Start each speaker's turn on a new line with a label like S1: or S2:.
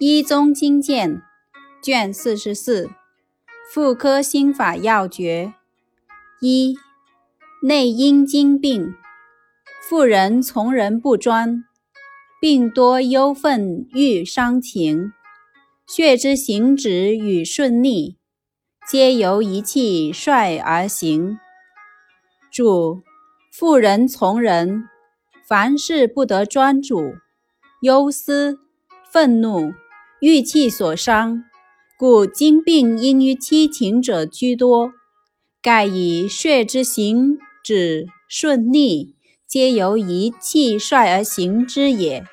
S1: 一宗经鉴卷四十四，妇科心法要诀一：内阴经病，妇人从人不专，病多忧愤郁伤情，血之行止与顺逆，皆由一气率而行。注：妇人从人，凡事不得专主，忧思、愤怒。郁气所伤，故经病因于七情者居多。盖以血之行止顺逆，皆由一气率而行之也。